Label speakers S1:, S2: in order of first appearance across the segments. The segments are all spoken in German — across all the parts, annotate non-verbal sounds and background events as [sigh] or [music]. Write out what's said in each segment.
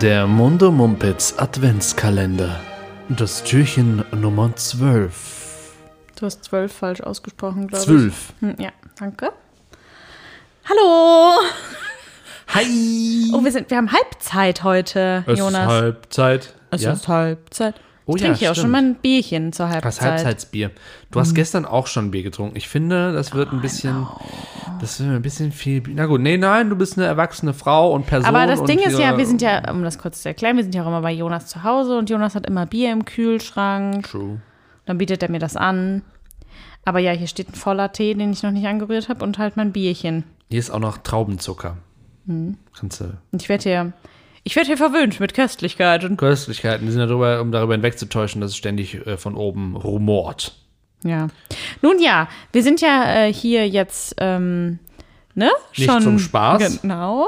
S1: Der Mundo Mumpitz Adventskalender. Das Türchen Nummer 12.
S2: Du hast zwölf falsch ausgesprochen, glaube ich.
S1: Zwölf.
S2: Hm, ja, danke. Hallo!
S1: Hi!
S2: Oh, wir, sind, wir haben Halbzeit heute,
S1: es
S2: Jonas.
S1: ist Halbzeit.
S2: es
S1: ja?
S2: ist Halbzeit.
S1: Oh
S2: ich
S1: ja,
S2: trinke hier auch
S1: stimmt.
S2: schon mal ein Bierchen zur Halbzeit.
S1: Das Halbzeitsbier. Du
S2: Mhm.
S1: hast gestern auch schon Bier getrunken. Ich finde, das wird ein bisschen. Das wird ein bisschen viel. Na gut, nee, nein, du bist eine erwachsene Frau und Person.
S2: Aber das Ding ist ja, wir sind ja, um das kurz zu erklären, wir sind ja auch immer bei Jonas zu Hause und Jonas hat immer Bier im Kühlschrank.
S1: True.
S2: Dann bietet er mir das an. Aber ja, hier steht ein voller Tee, den ich noch nicht angerührt habe und halt mein Bierchen.
S1: Hier ist auch noch Traubenzucker.
S2: Mhm.
S1: Kannst du.
S2: Ich werde hier, ich werde hier verwöhnt mit Köstlichkeiten.
S1: Köstlichkeiten, die sind darüber, um darüber hinwegzutäuschen, dass es ständig äh, von oben rumort.
S2: Ja. Nun ja, wir sind ja äh, hier jetzt, ähm, ne?
S1: Nicht zum Spaß.
S2: Genau.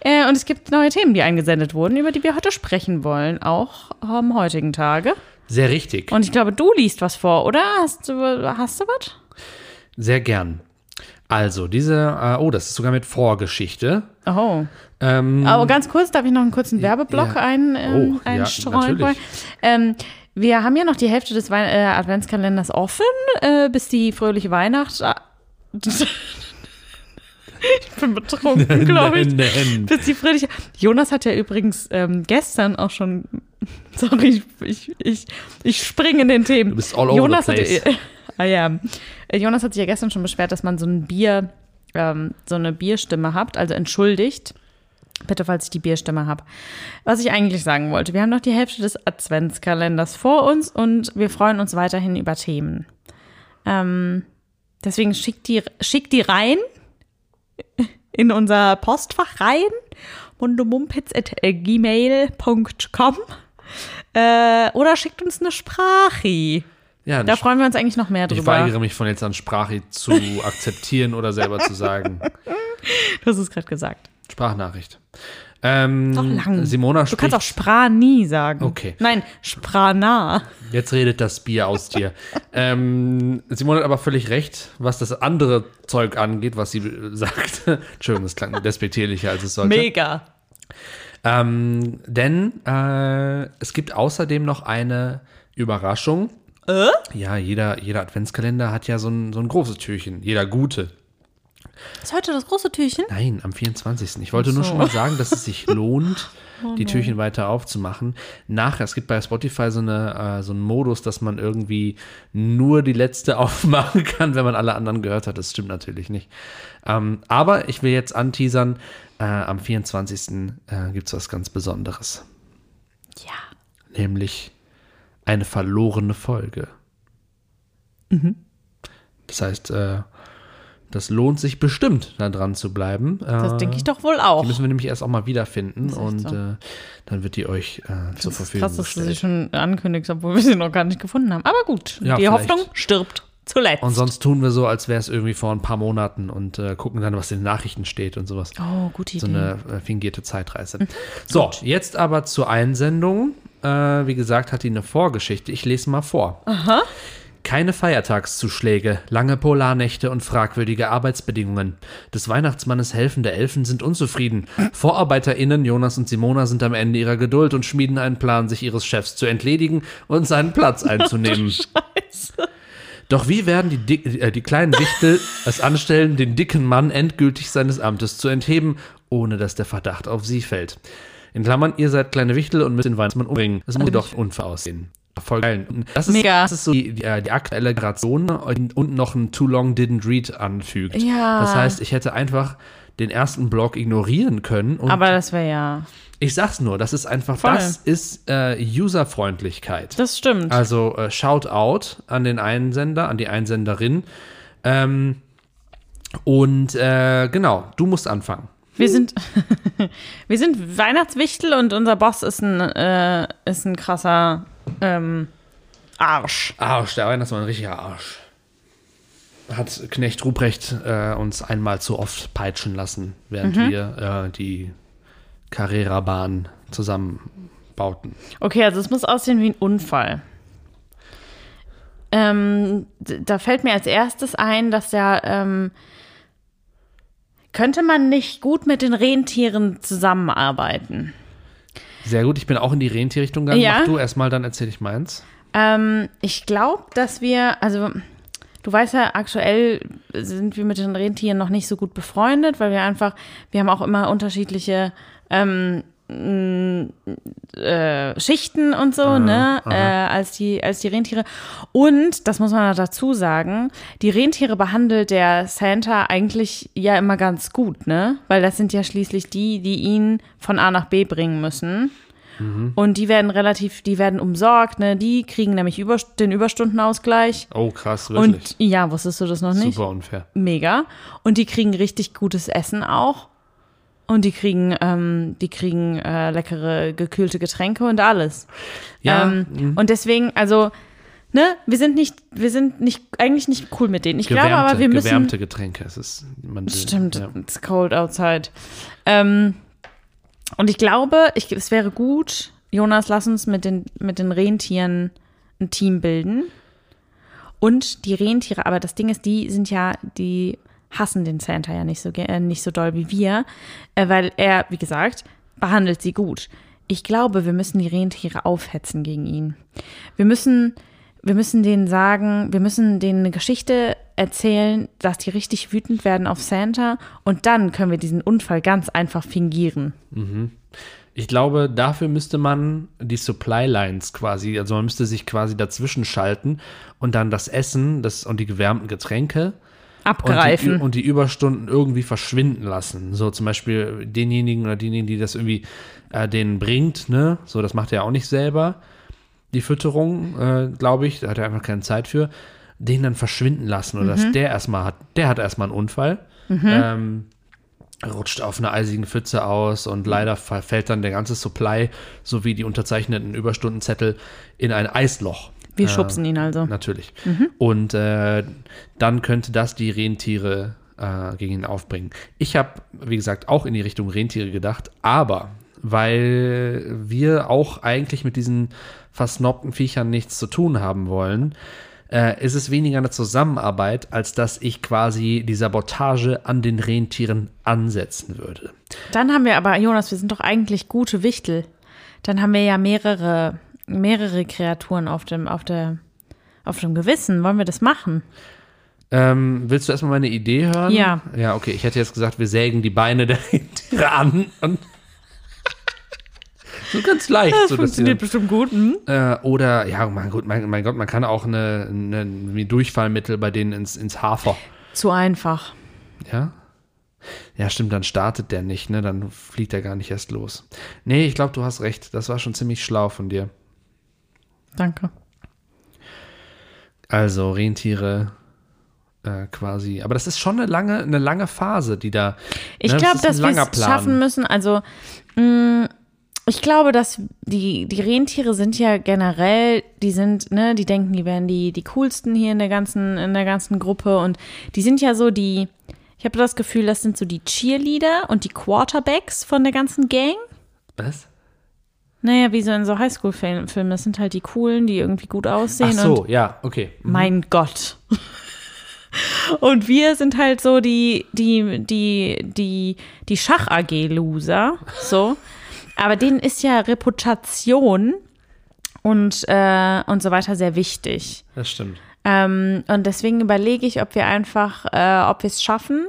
S2: Äh, und es gibt neue Themen, die eingesendet wurden, über die wir heute sprechen wollen, auch am heutigen Tage.
S1: Sehr richtig.
S2: Und ich glaube, du liest was vor, oder? Hast du, hast du was?
S1: Sehr gern. Also, diese, äh, oh, das ist sogar mit Vorgeschichte.
S2: Oh.
S1: Ähm,
S2: Aber ganz kurz, darf ich noch einen kurzen Werbeblock
S1: Ja.
S2: ein, ähm,
S1: Oh, ja,
S2: einstreuen?
S1: natürlich.
S2: ähm, wir haben ja noch die Hälfte des Wei äh, Adventskalenders offen, äh, bis die fröhliche Weihnacht. [laughs] ich bin betrunken, glaube ich.
S1: nennen.
S2: Bis die fröhliche. Jonas hat ja übrigens ähm, gestern auch schon. [laughs] Sorry, ich, ich, ich springe in den Themen.
S1: Du bist all over
S2: Jonas
S1: the place.
S2: Hat, ah, ja. Äh, Jonas hat sich ja gestern schon beschwert, dass man so ein Bier, ähm, so eine Bierstimme habt, also entschuldigt. Bitte, falls ich die Bierstimme habe. Was ich eigentlich sagen wollte, wir haben noch die Hälfte des Adventskalenders vor uns und wir freuen uns weiterhin über Themen. Ähm, deswegen schickt die, schickt die rein in unser Postfach rein, mundomumpitz.gmail.com äh, oder schickt uns eine Sprache.
S1: Ja,
S2: Da freuen wir uns eigentlich noch mehr
S1: ich
S2: drüber.
S1: weigere mich von jetzt an Sprache zu akzeptieren oder selber zu sagen. [laughs]
S2: Du hast es gerade gesagt.
S1: Sprachnachricht. Ähm,
S2: Doch lang.
S1: Simona
S2: Du
S1: spricht.
S2: kannst auch Sprani sagen.
S1: Okay.
S2: Nein, Sprana.
S1: Jetzt redet das Bier aus dir. [laughs] ähm, Simone hat aber völlig recht, was das andere Zeug angeht, was sie äh, sagt. [laughs] Entschuldigung, das klang despektierlicher, als es sollte.
S2: Mega.
S1: Ähm, denn äh, es gibt außerdem noch eine Überraschung.
S2: Äh?
S1: Ja, jeder, jeder Adventskalender hat ja so ein, so ein großes Türchen. Jeder gute.
S2: Ist heute das große Türchen?
S1: Nein, am 24. Ich wollte nur
S2: so.
S1: schon mal sagen, dass es sich [laughs] lohnt,
S2: Oh
S1: die Türchen weiter aufzumachen. Nachher, es gibt bei Spotify so, eine, äh, so einen Modus, dass man irgendwie nur die letzte [laughs] aufmachen kann, wenn man alle anderen gehört hat. Das stimmt natürlich nicht. Ähm, aber ich will jetzt anteasern, äh, am 24. Äh, gibt es was ganz Besonderes.
S2: Ja.
S1: Nämlich eine verlorene Folge. Das heißt, äh, das lohnt sich bestimmt, da dran zu bleiben.
S2: Das
S1: Äh,
S2: denke ich doch wohl auch.
S1: die müssen wir nämlich erst auch mal wiederfinden und
S2: so.
S1: äh, dann wird die euch äh, zur Verfügung
S2: Krass, dass du sie
S1: gestellt.
S2: schon ankündigst, obwohl wir sie noch gar nicht gefunden haben. Aber gut,
S1: Ja,
S2: die
S1: vielleicht.
S2: Hoffnung stirbt zuletzt.
S1: Und sonst tun wir so, als wäre es irgendwie vor ein paar Monaten und äh, gucken dann, was in den Nachrichten steht und sowas.
S2: oh, gute
S1: So
S2: Idee.
S1: eine äh, fingierte Zeitreise. So, jetzt aber zur Einsendung. Äh, wie gesagt, hat die eine Vorgeschichte. Ich lese mal vor.
S2: Aha.
S1: Keine Feiertagszuschläge, lange Polarnächte und fragwürdige Arbeitsbedingungen. Des Weihnachtsmannes helfende Elfen sind unzufrieden. VorarbeiterInnen Jonas und Simona sind am Ende ihrer Geduld und schmieden einen Plan, sich ihres Chefs zu entledigen und seinen Platz einzunehmen. Doch wie werden die, Dick, äh, die kleinen Wichtel es anstellen, den dicken Mann endgültig seines Amtes zu entheben, ohne dass der Verdacht auf sie fällt? In Klammern, ihr seid kleine Wichtel und müsst den Weihnachtsmann umbringen. Das muss jedoch unfair aussehen. Voll geil. Das ist,
S2: Mega.
S1: Das ist so die, die, äh, die aktuelle Generation und, und noch ein Too Long Didn't Read anfügt.
S2: Ja.
S1: Das heißt, ich hätte einfach den ersten Block ignorieren können. Und
S2: Aber das wäre ja.
S1: ich sag's nur, das ist einfach,
S2: Voll.
S1: das ist äh, Userfreundlichkeit.
S2: Das stimmt.
S1: Also äh, Shout out an den Einsender, an die Einsenderin. Ähm, und äh, genau, du musst anfangen.
S2: Wir sind, [laughs] wir sind Weihnachtswichtel und unser Boss ist ein, äh, ist ein krasser ähm, Arsch.
S1: Arsch, der Weihnachtsmann, ein richtiger Arsch. Hat Knecht Ruprecht äh, uns einmal zu oft peitschen lassen, während wir äh, die Carrera-Bahn zusammenbauten.
S2: Okay, also es muss aussehen wie ein Unfall. Ähm, da fällt mir als erstes ein, dass ja ähm, könnte man nicht gut mit den Rentieren zusammenarbeiten.
S1: Sehr gut, ich bin auch in die Rentierrichtung gegangen.
S2: Ja.
S1: Mach du erstmal, dann erzähle ich meins.
S2: Ähm, ich glaube, dass wir, also du weißt ja, aktuell sind wir mit den Rentieren noch nicht so gut befreundet, weil wir einfach, wir haben auch immer unterschiedliche ähm, äh, Schichten und so, ne, äh, als die, als die Rentiere. Und, das muss man dazu sagen, die Rentiere behandelt der Santa eigentlich ja immer ganz gut, ne? Weil das sind ja schließlich die, die ihn von A nach B bringen müssen. Und die werden relativ, die werden umsorgt, ne? Die kriegen nämlich über, den Überstundenausgleich.
S1: Oh, krass, wirklich.
S2: Und ja, wusstest du das noch nicht?
S1: Super unfair.
S2: Mega. Und die kriegen richtig gutes Essen auch. Und die kriegen, ähm, die kriegen äh, leckere gekühlte Getränke und alles.
S1: Ja,
S2: Ähm, und deswegen, also, ne, wir sind nicht, wir sind nicht, eigentlich nicht cool mit denen. Ich glaube
S1: gewärmte,
S2: aber, wir müssen.
S1: gewärmte Getränke. Es ist, man
S2: Stimmt,
S1: Ja.
S2: it's cold outside. Ähm, und ich glaube, ich, es wäre gut, Jonas, lass uns mit den, mit den Rentieren ein Team bilden. Und die Rentiere, aber das Ding ist, die sind ja, die hassen den Santa ja nicht so, äh, nicht so doll wie wir, äh, weil er, wie gesagt, behandelt sie gut. Ich glaube, wir müssen die Rentiere aufhetzen gegen ihn. Wir müssen, wir müssen denen sagen, wir müssen denen eine Geschichte erzählen, dass die richtig wütend werden auf Santa und dann können wir diesen Unfall ganz einfach fingieren.
S1: Ich glaube, dafür müsste man die Supply Lines quasi, also man müsste sich quasi dazwischen schalten und dann das Essen das, und die gewärmten Getränke und
S2: Abgreifen.
S1: die, und die Überstunden irgendwie verschwinden lassen. So zum Beispiel denjenigen oder diejenigen, die das irgendwie äh, denen bringt, ne? So, das macht er auch nicht selber. Die Fütterung, äh, glaube ich, da hat er einfach keine Zeit für. Den dann verschwinden lassen oder dass der erstmal hat, der hat erstmal einen Unfall. Ähm, rutscht auf einer eisigen Pfütze aus und leider fällt dann der ganze Supply sowie die unterzeichneten Überstundenzettel in ein Eisloch.
S2: Wir schubsen ihn also.
S1: Natürlich. Und äh, dann könnte das die Rentiere äh, gegen ihn aufbringen. Ich habe, wie gesagt, auch in die Richtung Rentiere gedacht, aber weil wir auch eigentlich mit diesen versnobten Viechern nichts zu tun haben wollen, äh, ist es weniger eine Zusammenarbeit, als dass ich quasi die Sabotage an den Rentieren ansetzen würde.
S2: Dann haben wir aber, Jonas, wir sind doch eigentlich gute Wichtel. Dann haben wir ja mehrere, mehrere Kreaturen auf dem, auf der, auf dem Gewissen. Wollen wir das machen?
S1: Ähm, willst du erstmal meine Idee hören?
S2: Ja.
S1: Ja, okay. Ich hätte jetzt gesagt, wir sägen die Beine [laughs] der Rentiere an und [laughs] so ganz leicht. so, dass die
S2: bestimmt gut. Hm?
S1: Äh, oder, ja, mein, Gott, mein, mein Gott, man kann auch eine, eine, ein Durchfallmittel bei denen ins, ins Hafer.
S2: Zu einfach.
S1: Ja? Ja, stimmt, dann startet der nicht, ne? Dann fliegt er gar nicht erst los. Nee, ich glaube, du hast recht. Das war schon ziemlich schlau von dir.
S2: Danke.
S1: Also, Rentiere äh, quasi. Aber das ist schon eine lange, eine lange Phase, die da.
S2: Ich
S1: ne,
S2: glaube,
S1: ein
S2: dass wir es schaffen müssen. Also, mh, ich glaube, dass die, die Rentiere sind ja generell, die sind, ne, die denken, die wären die, die coolsten hier in der ganzen, in der ganzen Gruppe. Und die sind ja so die, ich habe das Gefühl, das sind so die Cheerleader und die Quarterbacks von der ganzen Gang.
S1: Was?
S2: Naja, wie so in so Highschool-Filmen. Das sind halt die coolen, die irgendwie gut
S1: Ach
S2: aussehen.
S1: so,
S2: Und
S1: ja, okay. Mhm.
S2: mein Gott. [laughs] Und wir sind halt so die, die, die, die, die Schach-AG-Loser. So. Aber denen ist ja Reputation und, äh, und so weiter sehr wichtig.
S1: Das stimmt.
S2: Ähm, und deswegen überlege ich, ob wir einfach, äh, ob wir es schaffen,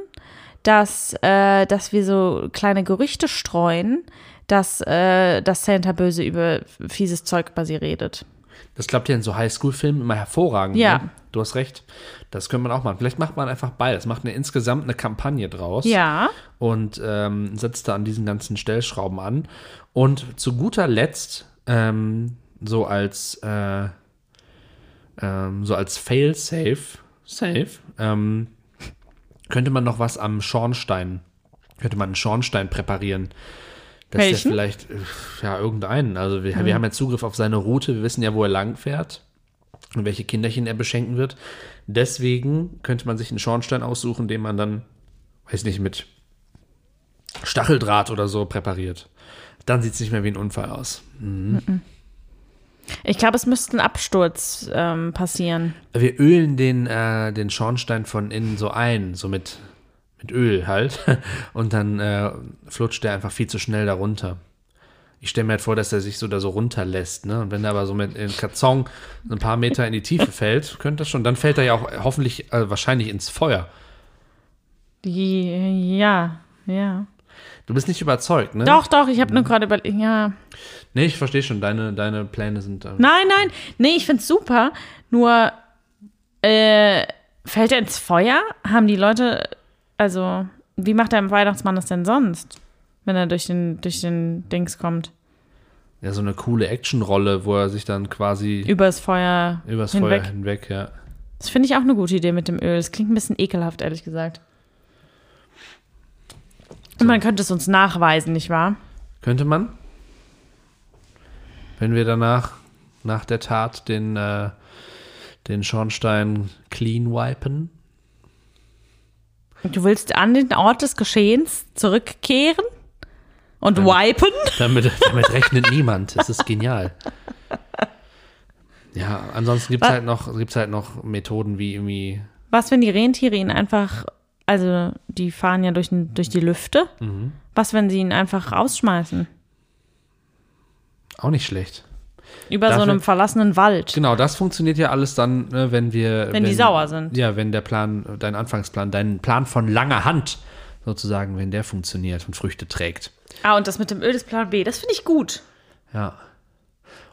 S2: dass, äh, dass wir so kleine Gerüchte streuen, dass, äh, dass Santa böse über fieses Zeug über sie redet.
S1: Das klappt ja in so Highschool-Filmen immer hervorragend.
S2: Ja.
S1: Ne? Du hast recht. Das könnte man auch machen. Vielleicht macht man einfach beides. Macht eine, insgesamt eine Kampagne draus.
S2: Ja.
S1: Und ähm, setzt da an diesen ganzen Stellschrauben an. Und zu guter Letzt, ähm, so als, äh, ähm, so als Fail-Safe, safe, ähm, könnte man noch was am Schornstein, könnte man einen Schornstein präparieren. Dass der
S2: Welchen?
S1: vielleicht, äh, ja, irgendeinen. Also wir, wir haben ja Zugriff auf seine Route, wir wissen ja, wo er lang fährt und welche Kinderchen er beschenken wird. Deswegen könnte man sich einen Schornstein aussuchen, den man dann, weiß nicht, mit Stacheldraht oder so präpariert. Dann sieht es nicht mehr wie ein Unfall aus.
S2: Ich glaube, es müsste ein Absturz ähm, passieren.
S1: Wir ölen den, äh, den Schornstein von innen so ein, so mit, mit Öl halt. [laughs] Und dann äh, flutscht der einfach viel zu schnell darunter. Ich stelle mir halt vor, dass er sich so da so runterlässt, ne? Und wenn er aber so mit dem Karton ein paar Meter in die Tiefe [laughs] fällt, könnte das schon, dann fällt er ja auch hoffentlich äh, wahrscheinlich ins Feuer.
S2: Ja, ja.
S1: Du bist nicht überzeugt, ne?
S2: Doch, doch, ich habe nur gerade überlegt, ja.
S1: Nee, ich verstehe schon, deine, deine Pläne sind. Äh,
S2: Nein, nein, nee, ich find's super. Nur, äh, fällt er ins Feuer? Haben die Leute, also, wie macht der Weihnachtsmann das denn sonst? Wenn er durch den, durch den Dings kommt.
S1: ja, so eine coole Actionrolle, wo er sich dann quasi
S2: Übers Feuer
S1: übers
S2: hinweg.
S1: Feuer hinweg, ja.
S2: Das finde ich auch eine gute Idee mit dem Öl. Das klingt ein bisschen ekelhaft, ehrlich gesagt. Und man könnte es uns nachweisen, nicht wahr?
S1: Könnte man? Wenn wir danach, nach der Tat, den, äh, den Schornstein clean wipen?
S2: Du willst an den Ort des Geschehens zurückkehren und wipen?
S1: Damit, damit rechnet niemand. Es ist genial. Ja, ansonsten gibt es halt, noch- gibt's halt noch Methoden wie irgendwie.
S2: Was, wenn die Rentiere ihn einfach, also die fahren ja durch, durch die Lüfte.
S1: Mhm.
S2: Was, wenn sie ihn einfach rausschmeißen?
S1: Auch nicht schlecht.
S2: Über so
S1: Dafür-
S2: einem verlassenen Wald.
S1: Genau, das funktioniert ja alles dann, ne, wenn wir.
S2: Wenn die sauer sind.
S1: Ja, wenn der Plan, dein Anfangsplan, dein Plan von langer Hand sozusagen, wenn der funktioniert und Früchte trägt.
S2: Ah, und das mit dem Öl ist Plan B. Das finde ich gut.
S1: Ja.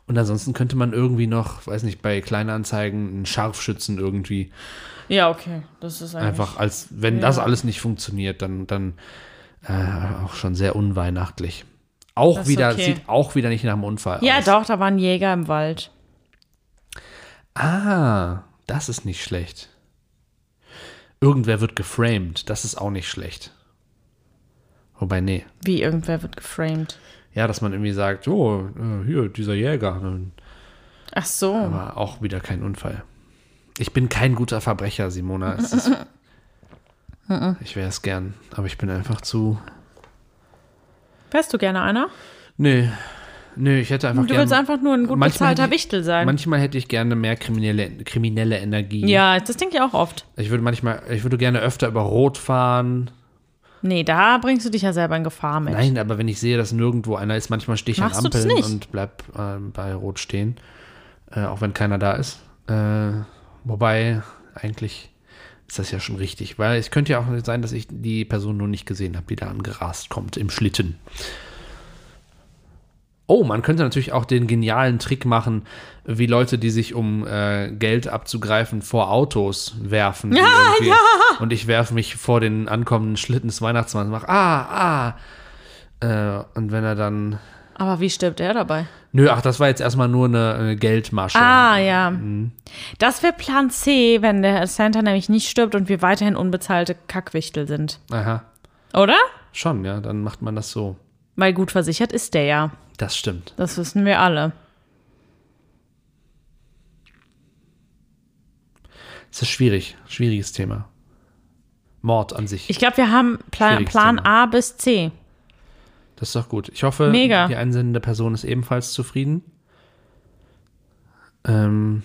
S1: Und ansonsten könnte man irgendwie noch, weiß nicht, bei Kleinanzeigen einen Scharfschützen irgendwie
S2: Ja, okay. Das ist
S1: einfach als, wenn
S2: Ja.
S1: das alles nicht funktioniert, dann, dann äh, auch schon sehr unweihnachtlich. Auch
S2: Das
S1: wieder,
S2: okay.
S1: sieht auch wieder nicht nach einem Unfall
S2: Ja,
S1: aus.
S2: doch, da war ein Jäger im Wald.
S1: Ah, das ist nicht schlecht. Irgendwer wird geframed, das ist auch nicht schlecht. Wobei, nee.
S2: Wie irgendwer wird geframed.
S1: Ja, dass man irgendwie sagt, oh, äh, hier, dieser Jäger.
S2: Ach so.
S1: Aber auch wieder kein Unfall. Ich bin kein guter Verbrecher, Simona. Ist, [laughs] ich wäre es gern, aber ich bin einfach zu.
S2: Wärst du gerne einer?
S1: Nee. Nee, ich hätte einfach
S2: Du willst einfach nur ein gut bezahlter Wichtel sein.
S1: Manchmal hätte ich gerne mehr kriminelle, kriminelle Energie.
S2: ja, das denke ich auch oft.
S1: Ich würde manchmal, ich würde gerne öfter über Rot fahren.
S2: Nee, da bringst du dich ja selber in Gefahr mit.
S1: Nein, aber wenn ich sehe, dass nirgendwo einer ist, manchmal stehe ich an
S2: Machst das
S1: Ampeln und bleib äh, bei Rot stehen. Äh, auch wenn keiner da ist. Äh, wobei, eigentlich ist das ja schon richtig. Weil es könnte ja auch sein, dass ich die Person nur nicht gesehen habe, die da angerast kommt im Schlitten. Oh, man könnte natürlich auch den genialen Trick machen, wie Leute, die sich um äh, Geld abzugreifen vor Autos werfen.
S2: Ja, ja.
S1: Und ich werfe mich vor den ankommenden Schlitten des Weihnachtsmanns und mache, ah, ah. Äh, und wenn er dann.
S2: Aber wie stirbt er dabei?
S1: Nö, ach, das war jetzt erstmal nur eine, eine Geldmasche.
S2: Ah, ja.
S1: Mhm.
S2: Das wäre Plan C, wenn der Santa nämlich nicht stirbt und wir weiterhin unbezahlte Kackwichtel sind.
S1: Aha.
S2: Oder?
S1: Schon, ja, dann macht man das so.
S2: Weil gut versichert ist der ja.
S1: Das stimmt.
S2: Das wissen wir alle.
S1: Es ist schwierig. Schwieriges Thema. Mord an sich.
S2: Ich glaube, wir haben Plan, Plan. A bis C.
S1: das ist doch gut. Ich hoffe,
S2: Mega.
S1: die einsendende Person ist ebenfalls zufrieden. Ähm,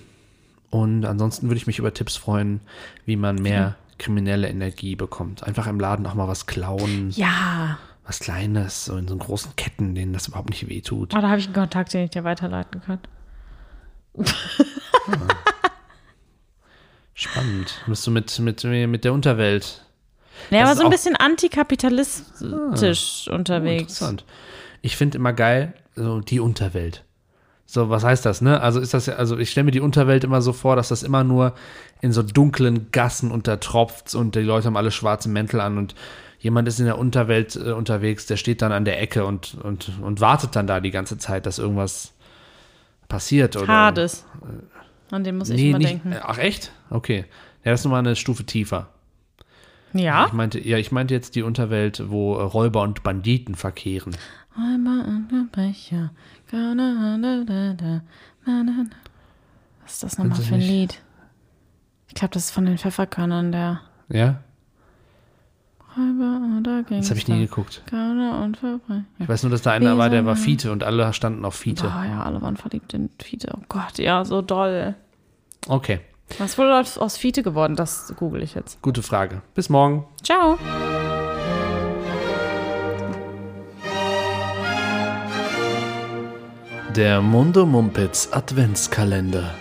S1: und ansonsten würde ich mich über Tipps freuen, wie man mehr kriminelle Energie bekommt. Einfach im Laden auch mal was klauen.
S2: Ja.
S1: Was Kleines, so in so großen Ketten, denen das überhaupt nicht wehtut.
S2: Oh, da habe ich einen Kontakt, den ich dir weiterleiten kann. [laughs]
S1: Spannend. Bist du mit, mit, mit der Unterwelt
S2: Naja,
S1: Das
S2: aber so ein bisschen antikapitalistisch
S1: Oh,
S2: unterwegs.
S1: interessant. Ich finde immer geil, so die Unterwelt. So, was heißt das, ne? Also ist das ja, also ich stelle mir die Unterwelt immer so vor, dass das immer nur in so dunklen Gassen untertropft und die Leute haben alle schwarze Mäntel an und jemand ist in der Unterwelt äh, unterwegs, der steht dann an der Ecke und, und, und wartet dann da die ganze Zeit, dass irgendwas passiert oder.
S2: Hades. An den muss ich
S1: Nee,
S2: immer
S1: nicht.
S2: denken.
S1: äh, Ach echt? Okay. Ja, das ist nochmal eine Stufe tiefer.
S2: Ja?
S1: Ich meinte, ja, ich meinte jetzt die Unterwelt, wo äh, Räuber und Banditen verkehren.
S2: Räuber und Verbrecher. Was ist das nochmal für ein
S1: nicht?
S2: Lied? Ich glaube, das ist von den Pfefferkörnern der
S1: Ja?
S2: Räuber oder Gangster.
S1: Das habe ich nie geguckt.
S2: Gauner und Verbrecher.
S1: Ich weiß nur, dass da einer war, der war Fiete und alle standen auf Fiete.
S2: Oh ja, alle waren verliebt in Fiete. Oh Gott, ja, so doll.
S1: Okay,
S2: Was wohl aus, aus Fiete geworden? Das google ich jetzt.
S1: gute Frage. Bis morgen.
S2: Ciao.
S1: Der Mundo Mumpitz Adventskalender.